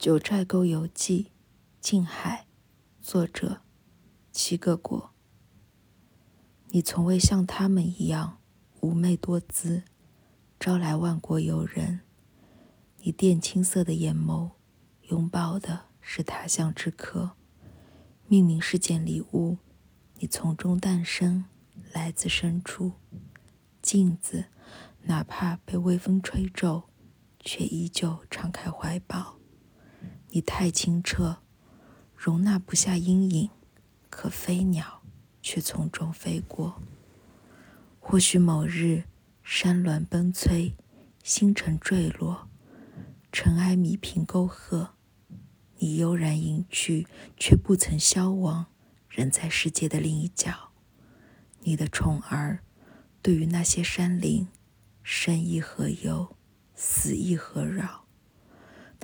《九寨沟游记》，静海，作者：七个果。你从未像他们一样妩媚多姿，招来万国友人。你靛青色的眼眸，拥抱的是他乡之客。命名是件礼物，你从中诞生，来自深处。镜子，哪怕被微风吹皱，却依旧敞开怀抱。你太清澈，容纳不下阴影，可飞鸟却从中飞过。或许某日，山峦崩摧，星辰坠落，尘埃弥平沟壑，你悠然隐去，却不曾消亡，仍在世界的另一角。你的宠儿，对于那些山林，生亦何忧，死亦何扰？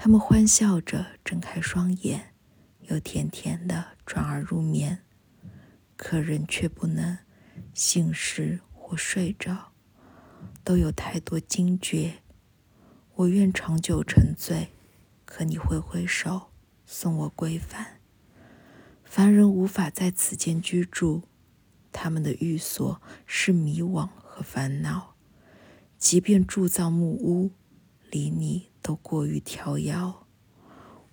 他们欢笑着睁开双眼，又甜甜的转而入眠，可人却不能醒时或睡着，都有太多惊觉。我愿长久沉醉，可你挥挥手送我归凡。凡人无法在此间居住，他们的寓所是迷惘和烦恼。即便铸造木屋，离你。都过于飘摇，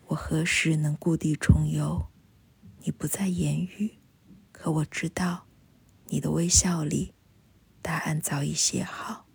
我何时能故地重游？你不再言语，可我知道，你的微笑里，答案早已写好。